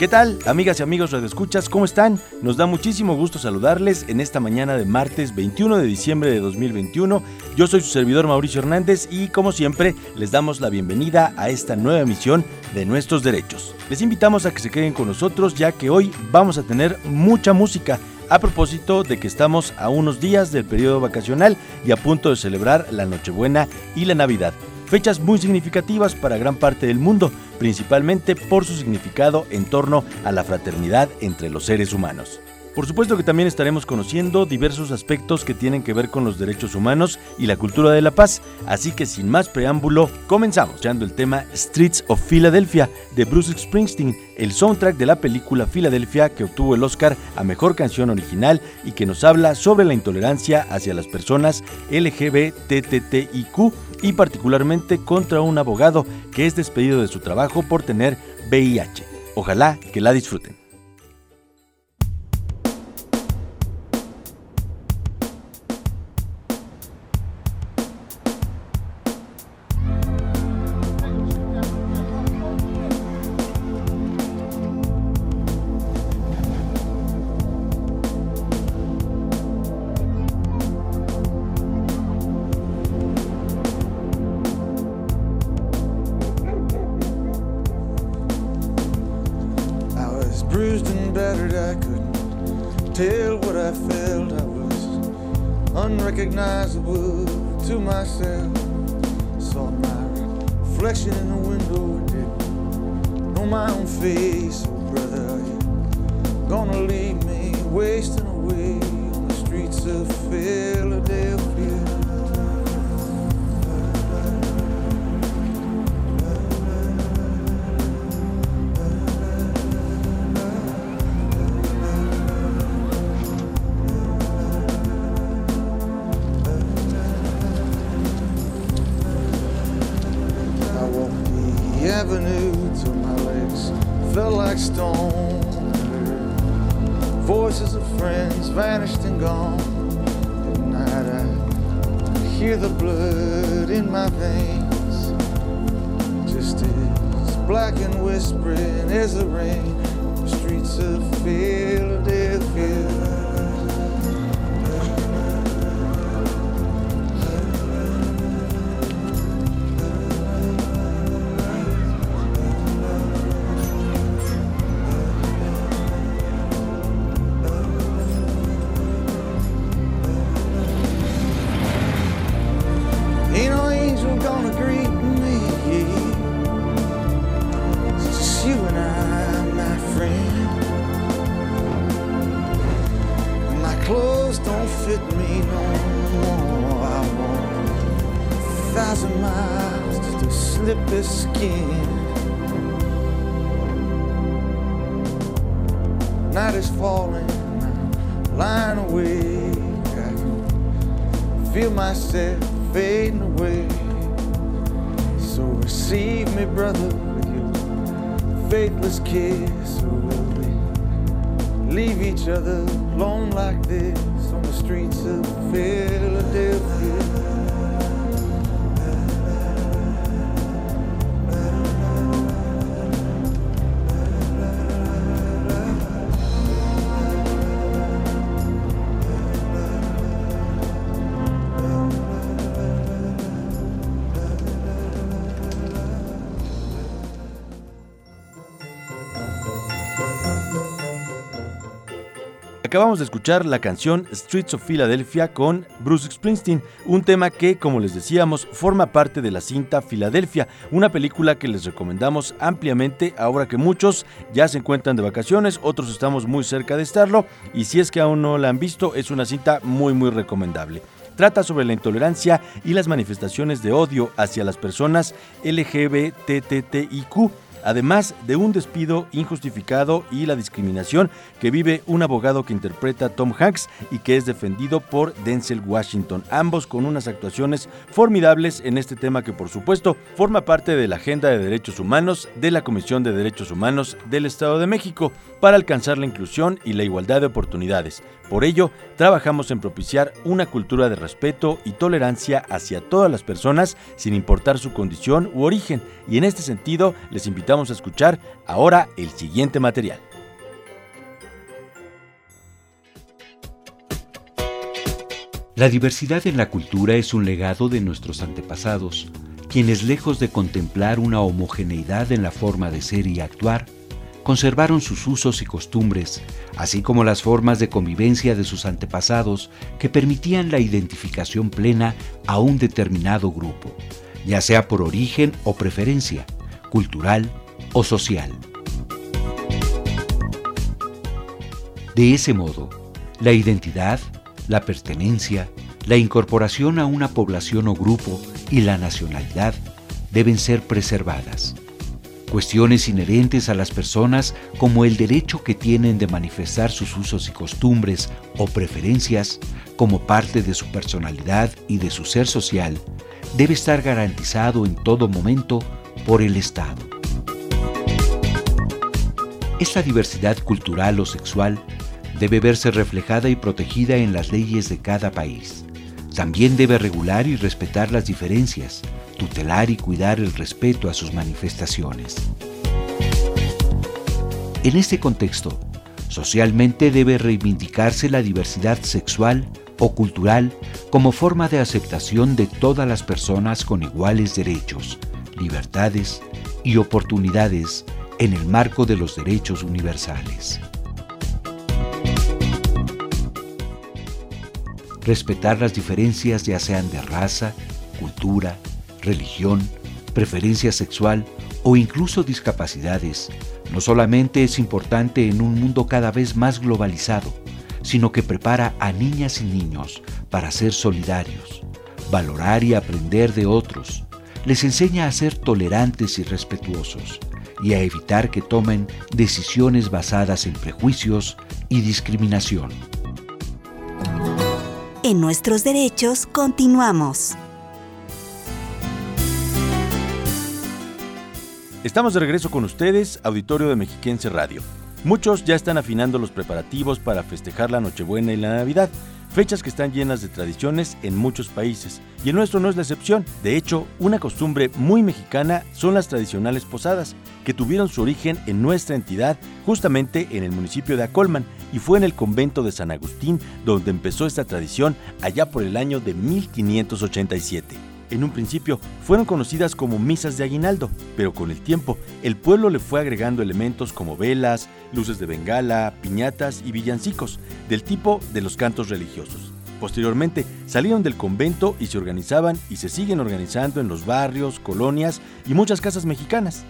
¿Qué tal, amigas y amigos Escuchas? ¿Cómo están? Nos da muchísimo gusto saludarles en esta mañana de martes 21 de diciembre de 2021. Yo soy su servidor Mauricio Hernández y como siempre les damos la bienvenida a esta nueva emisión de Nuestros Derechos. Les invitamos a que se queden con nosotros ya que hoy vamos a tener mucha música a propósito de que estamos a unos días del periodo vacacional y a punto de celebrar la Nochebuena y la Navidad fechas muy significativas para gran parte del mundo, principalmente por su significado en torno a la fraternidad entre los seres humanos. Por supuesto que también estaremos conociendo diversos aspectos que tienen que ver con los derechos humanos y la cultura de la paz, así que sin más preámbulo, comenzamos escuchando el tema Streets of Philadelphia de Bruce Springsteen, el soundtrack de la película Philadelphia que obtuvo el Oscar a Mejor Canción Original y que nos habla sobre la intolerancia hacia las personas LGBTTIQ y particularmente contra un abogado que es despedido de su trabajo por tener VIH. Ojalá que la disfruten. recognize to myself. Saw my reflection in the window, didn't know my own face. Oh, brother, you're gonna leave me wasting away on the streets of fear. blood in my veins. Just as black and whispering as the rain, streets of fear. fading away. So receive me, brother, with your faithless kiss. Or will we leave each other alone like this on the streets of Philadelphia? Acabamos de escuchar la canción Streets of Philadelphia con Bruce Springsteen, un tema que, como les decíamos, forma parte de la cinta Philadelphia, una película que les recomendamos ampliamente ahora que muchos ya se encuentran de vacaciones, otros estamos muy cerca de estarlo y si es que aún no la han visto, es una cinta muy muy recomendable. Trata sobre la intolerancia y las manifestaciones de odio hacia las personas LGBTTIQ además de un despido injustificado y la discriminación que vive un abogado que interpreta Tom Hanks y que es defendido por Denzel Washington, ambos con unas actuaciones formidables en este tema que por supuesto forma parte de la agenda de derechos humanos de la Comisión de Derechos Humanos del Estado de México para alcanzar la inclusión y la igualdad de oportunidades. Por ello, trabajamos en propiciar una cultura de respeto y tolerancia hacia todas las personas sin importar su condición u origen y en este sentido les invitamos a escuchar ahora el siguiente material. La diversidad en la cultura es un legado de nuestros antepasados, quienes lejos de contemplar una homogeneidad en la forma de ser y actuar, conservaron sus usos y costumbres, así como las formas de convivencia de sus antepasados que permitían la identificación plena a un determinado grupo, ya sea por origen o preferencia, cultural o social. De ese modo, la identidad, la pertenencia, la incorporación a una población o grupo y la nacionalidad deben ser preservadas. Cuestiones inherentes a las personas como el derecho que tienen de manifestar sus usos y costumbres o preferencias como parte de su personalidad y de su ser social debe estar garantizado en todo momento por el Estado. Esta diversidad cultural o sexual debe verse reflejada y protegida en las leyes de cada país. También debe regular y respetar las diferencias, tutelar y cuidar el respeto a sus manifestaciones. En este contexto, socialmente debe reivindicarse la diversidad sexual o cultural como forma de aceptación de todas las personas con iguales derechos, libertades y oportunidades en el marco de los derechos universales. Respetar las diferencias ya sean de raza, cultura, religión, preferencia sexual o incluso discapacidades, no solamente es importante en un mundo cada vez más globalizado, sino que prepara a niñas y niños para ser solidarios, valorar y aprender de otros, les enseña a ser tolerantes y respetuosos y a evitar que tomen decisiones basadas en prejuicios y discriminación. En nuestros derechos continuamos. Estamos de regreso con ustedes, auditorio de Mexiquense Radio. Muchos ya están afinando los preparativos para festejar la Nochebuena y la Navidad, fechas que están llenas de tradiciones en muchos países, y el nuestro no es la excepción. De hecho, una costumbre muy mexicana son las tradicionales posadas, que tuvieron su origen en nuestra entidad, justamente en el municipio de Acolman, y fue en el convento de San Agustín donde empezó esta tradición allá por el año de 1587. En un principio fueron conocidas como misas de aguinaldo, pero con el tiempo el pueblo le fue agregando elementos como velas, luces de bengala, piñatas y villancicos, del tipo de los cantos religiosos. Posteriormente salieron del convento y se organizaban y se siguen organizando en los barrios, colonias y muchas casas mexicanas.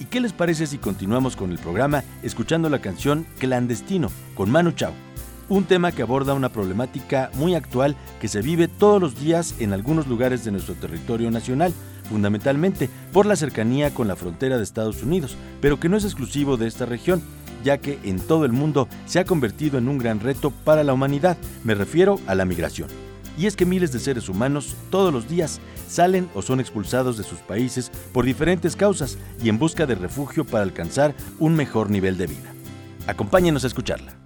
¿Y qué les parece si continuamos con el programa escuchando la canción Clandestino con Manu Chao? Un tema que aborda una problemática muy actual que se vive todos los días en algunos lugares de nuestro territorio nacional, fundamentalmente por la cercanía con la frontera de Estados Unidos, pero que no es exclusivo de esta región, ya que en todo el mundo se ha convertido en un gran reto para la humanidad, me refiero a la migración. Y es que miles de seres humanos todos los días salen o son expulsados de sus países por diferentes causas y en busca de refugio para alcanzar un mejor nivel de vida. Acompáñenos a escucharla.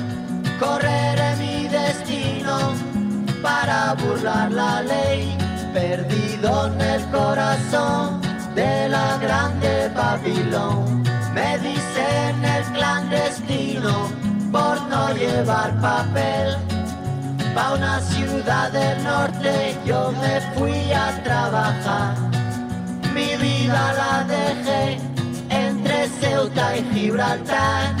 Correré mi destino para burlar la ley, perdido en el corazón de la grande Babilón. Me dicen el clandestino por no llevar papel. Pa' una ciudad del norte yo me fui a trabajar. Mi vida la dejé entre Ceuta y Gibraltar.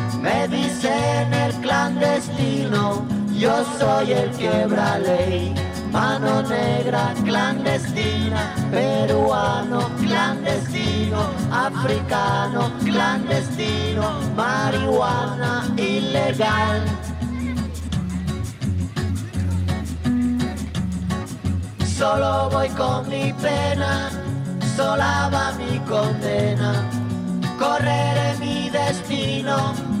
Me dicen el clandestino, yo soy el quebra ley mano negra clandestina, peruano clandestino, africano clandestino, marihuana ilegal. Solo voy con mi pena, sola va mi condena, correré mi destino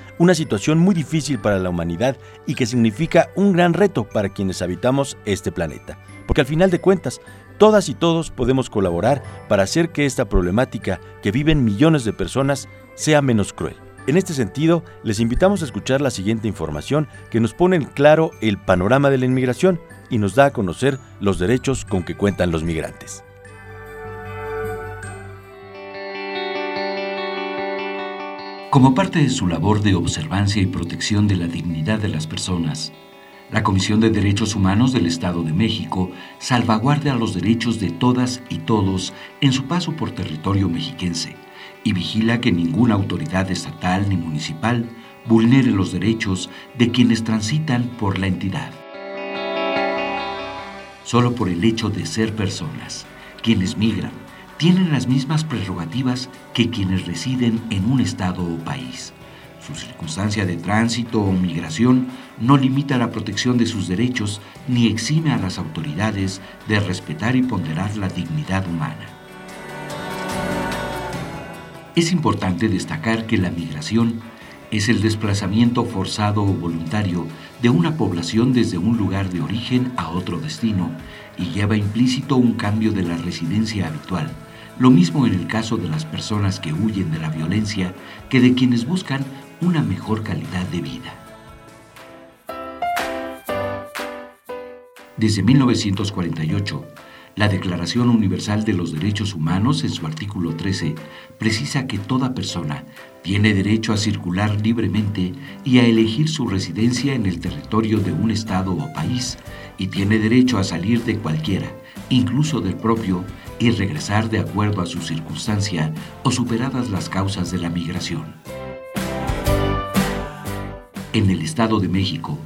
una situación muy difícil para la humanidad y que significa un gran reto para quienes habitamos este planeta. Porque al final de cuentas, todas y todos podemos colaborar para hacer que esta problemática que viven millones de personas sea menos cruel. En este sentido, les invitamos a escuchar la siguiente información que nos pone en claro el panorama de la inmigración y nos da a conocer los derechos con que cuentan los migrantes. Como parte de su labor de observancia y protección de la dignidad de las personas, la Comisión de Derechos Humanos del Estado de México salvaguarda los derechos de todas y todos en su paso por territorio mexiquense y vigila que ninguna autoridad estatal ni municipal vulnere los derechos de quienes transitan por la entidad. Solo por el hecho de ser personas, quienes migran, tienen las mismas prerrogativas que quienes residen en un estado o país. Su circunstancia de tránsito o migración no limita la protección de sus derechos ni exime a las autoridades de respetar y ponderar la dignidad humana. Es importante destacar que la migración es el desplazamiento forzado o voluntario de una población desde un lugar de origen a otro destino y lleva implícito un cambio de la residencia habitual, lo mismo en el caso de las personas que huyen de la violencia que de quienes buscan una mejor calidad de vida. Desde 1948, la Declaración Universal de los Derechos Humanos, en su artículo 13, precisa que toda persona tiene derecho a circular libremente y a elegir su residencia en el territorio de un Estado o país, y tiene derecho a salir de cualquiera, incluso del propio, y regresar de acuerdo a su circunstancia o superadas las causas de la migración. En el Estado de México,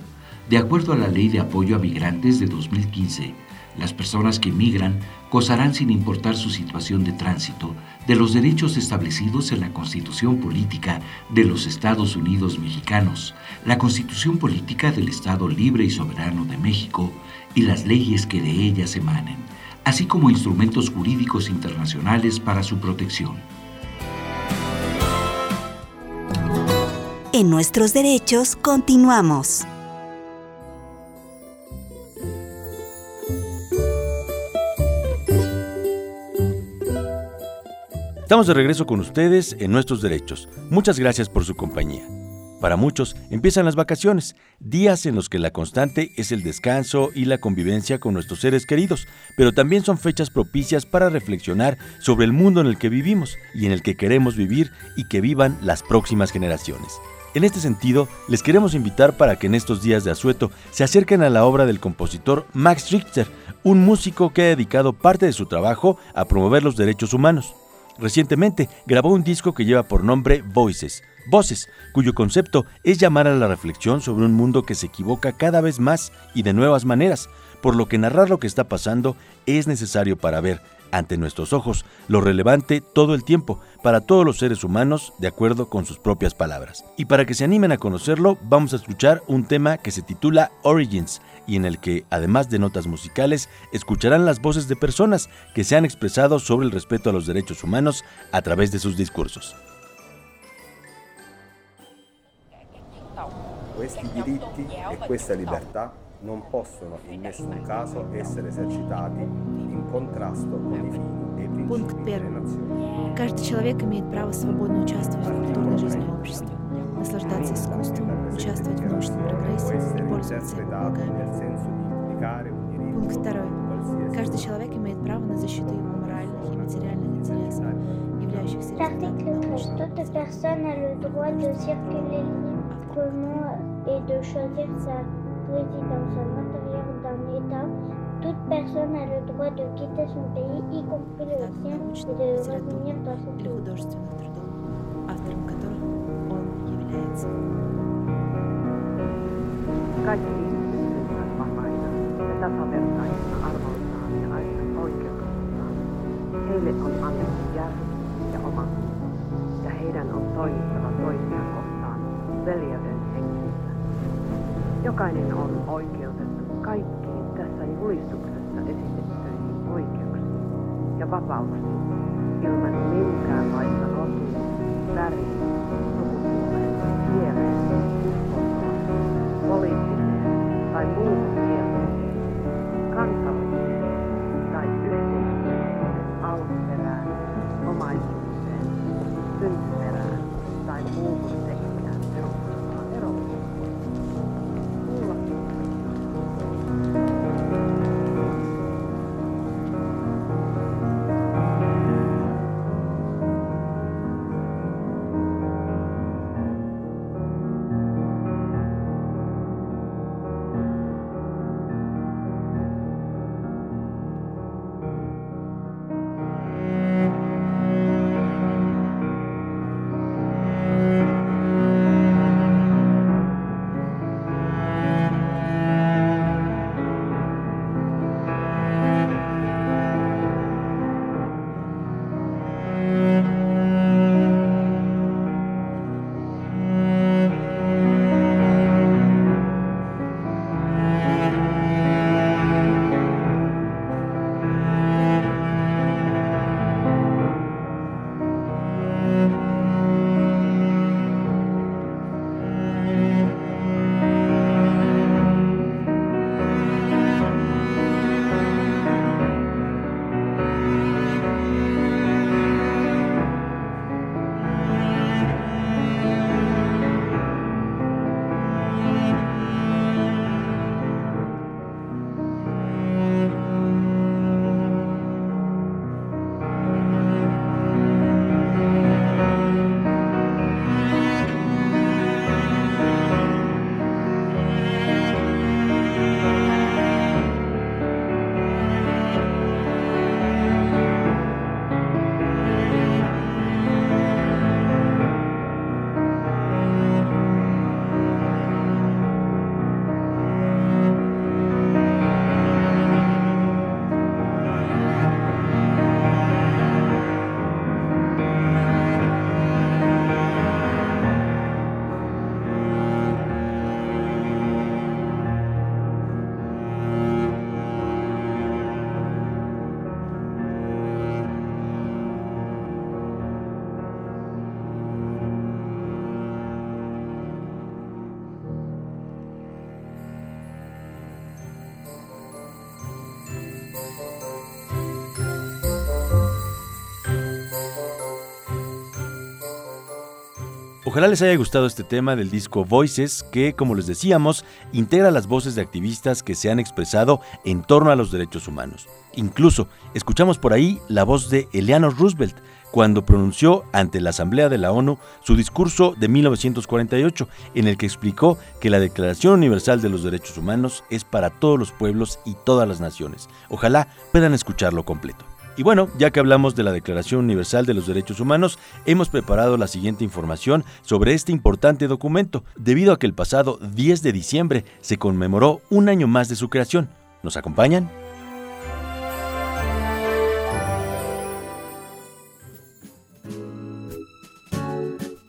de acuerdo a la Ley de Apoyo a Migrantes de 2015, las personas que migran gozarán sin importar su situación de tránsito de los derechos establecidos en la Constitución Política de los Estados Unidos Mexicanos, la Constitución Política del Estado Libre y Soberano de México y las leyes que de ellas emanen, así como instrumentos jurídicos internacionales para su protección. En nuestros derechos continuamos. Estamos de regreso con ustedes en nuestros derechos. Muchas gracias por su compañía. Para muchos empiezan las vacaciones, días en los que la constante es el descanso y la convivencia con nuestros seres queridos, pero también son fechas propicias para reflexionar sobre el mundo en el que vivimos y en el que queremos vivir y que vivan las próximas generaciones. En este sentido, les queremos invitar para que en estos días de asueto se acerquen a la obra del compositor Max Richter, un músico que ha dedicado parte de su trabajo a promover los derechos humanos. Recientemente grabó un disco que lleva por nombre Voices, Voces, cuyo concepto es llamar a la reflexión sobre un mundo que se equivoca cada vez más y de nuevas maneras, por lo que narrar lo que está pasando es necesario para ver, ante nuestros ojos, lo relevante todo el tiempo, para todos los seres humanos, de acuerdo con sus propias palabras. Y para que se animen a conocerlo, vamos a escuchar un tema que se titula Origins, y en el que, además de notas musicales, escucharán las voces de personas que se han expresado sobre el respeto a los derechos humanos a través de sus discursos. Questi diritti e questa libertà non possono in nessun caso essere esercitati in contrasto con i fini e i nazioni. Каждый человек имеет право свободно участвовать в культурной жизни общества, наслаждаться искусством, участвовать в научном прогрессе и пользоваться его благами. Пункт второй. Каждый человек имеет право на защиту его моральных и материальных интересов, являющихся результатом научного Toute personne a le droit de circuler librement et de choisir sa résidence à l'intérieur d'un État. Toute personne a le droit de quitter son pays, y compris le sien, et de revenir dans son или pays. художественных трудов, автором которых он является. Kaikki ihmiset syntyvät vapaina ja tasavertaisina arvoltaan ja oikeuksiltaan. Heille on annettu järki ja omatunto, ja heidän on toimittava toisiaan kohtaan veljeyden hengessä. Jokainen on oikeutettu kaikkiin tässä julistuksessa esitettyihin oikeuksiin ja vapauksiin ilman minkäänlaista rotuun, väriin, sukupuoleen, Ojalá les haya gustado este tema del disco Voices, que, como les decíamos, integra las voces de activistas que se han expresado en torno a los derechos humanos. Incluso, escuchamos por ahí la voz de Eleanor Roosevelt, cuando pronunció ante la Asamblea de la ONU su discurso de 1948, en el que explicó que la Declaración Universal de los Derechos Humanos es para todos los pueblos y todas las naciones. Ojalá puedan escucharlo completo. Y bueno, ya que hablamos de la Declaración Universal de los Derechos Humanos, hemos preparado la siguiente información sobre este importante documento, debido a que el pasado 10 de diciembre se conmemoró un año más de su creación. ¿Nos acompañan?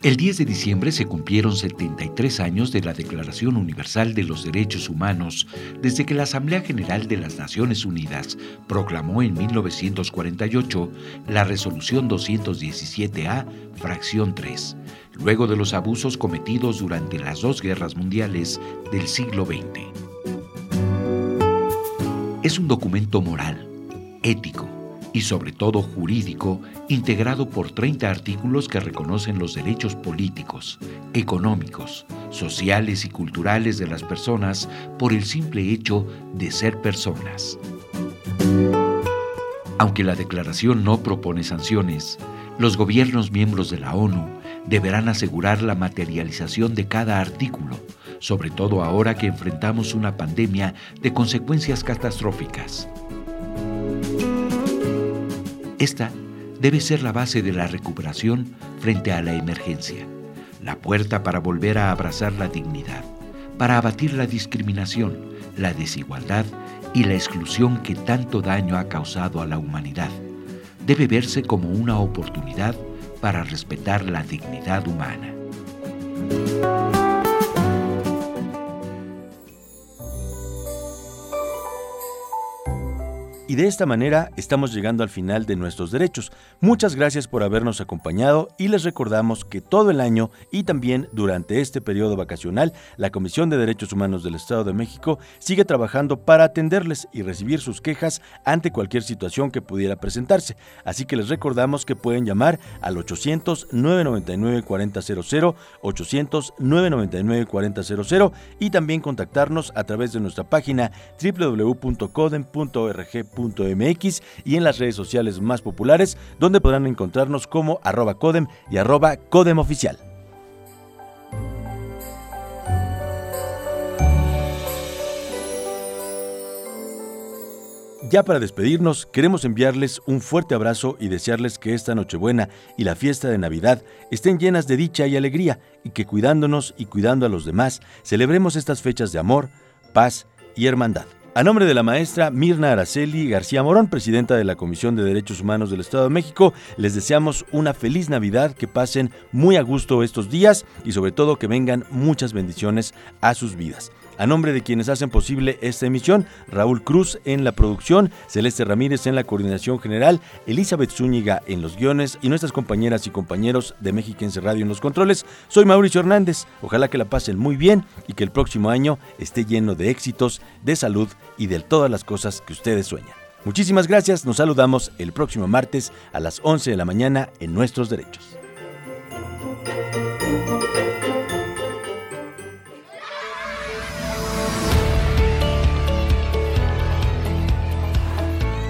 El 10 de diciembre se cumplieron 73 años de la Declaración Universal de los Derechos Humanos, desde que la Asamblea General de las Naciones Unidas proclamó en 1948 la Resolución 217A, fracción 3, luego de los abusos cometidos durante las dos guerras mundiales del siglo XX. Es un documento moral, ético, y sobre todo jurídico, integrado por 30 artículos que reconocen los derechos políticos, económicos, sociales y culturales de las personas por el simple hecho de ser personas. Aunque la declaración no propone sanciones, los gobiernos miembros de la ONU deberán asegurar la materialización de cada artículo, sobre todo ahora que enfrentamos una pandemia de consecuencias catastróficas. Esta debe ser la base de la recuperación frente a la emergencia, la puerta para volver a abrazar la dignidad, para abatir la discriminación, la desigualdad y la exclusión que tanto daño ha causado a la humanidad. Debe verse como una oportunidad para respetar la dignidad humana. Y de esta manera estamos llegando al final de nuestros derechos. Muchas gracias por habernos acompañado y les recordamos que todo el año y también durante este periodo vacacional, la Comisión de Derechos Humanos del Estado de México sigue trabajando para atenderles y recibir sus quejas ante cualquier situación que pudiera presentarse. Así que les recordamos que pueden llamar al 800-999-4000, 800-999-4000 y también contactarnos a través de nuestra página www.codem.org y en las redes sociales más populares, donde podrán encontrarnos como arroba codem y arroba codem oficial. Ya para despedirnos, queremos enviarles un fuerte abrazo y desearles que esta Nochebuena y la fiesta de Navidad estén llenas de dicha y alegría y que cuidándonos y cuidando a los demás, celebremos estas fechas de amor, paz y hermandad. A nombre de la maestra Mirna Araceli García Morón, presidenta de la Comisión de Derechos Humanos del Estado de México, les deseamos una feliz Navidad, que pasen muy a gusto estos días y sobre todo que vengan muchas bendiciones a sus vidas. A nombre de quienes hacen posible esta emisión, Raúl Cruz en la producción, Celeste Ramírez en la coordinación general, Elizabeth Zúñiga en los guiones y nuestras compañeras y compañeros de Mexiquense Radio en los controles, soy Mauricio Hernández. Ojalá que la pasen muy bien y que el próximo año esté lleno de éxitos, de salud y de todas las cosas que ustedes sueñan. Muchísimas gracias, nos saludamos el próximo martes a las 11 de la mañana en Nuestros Derechos.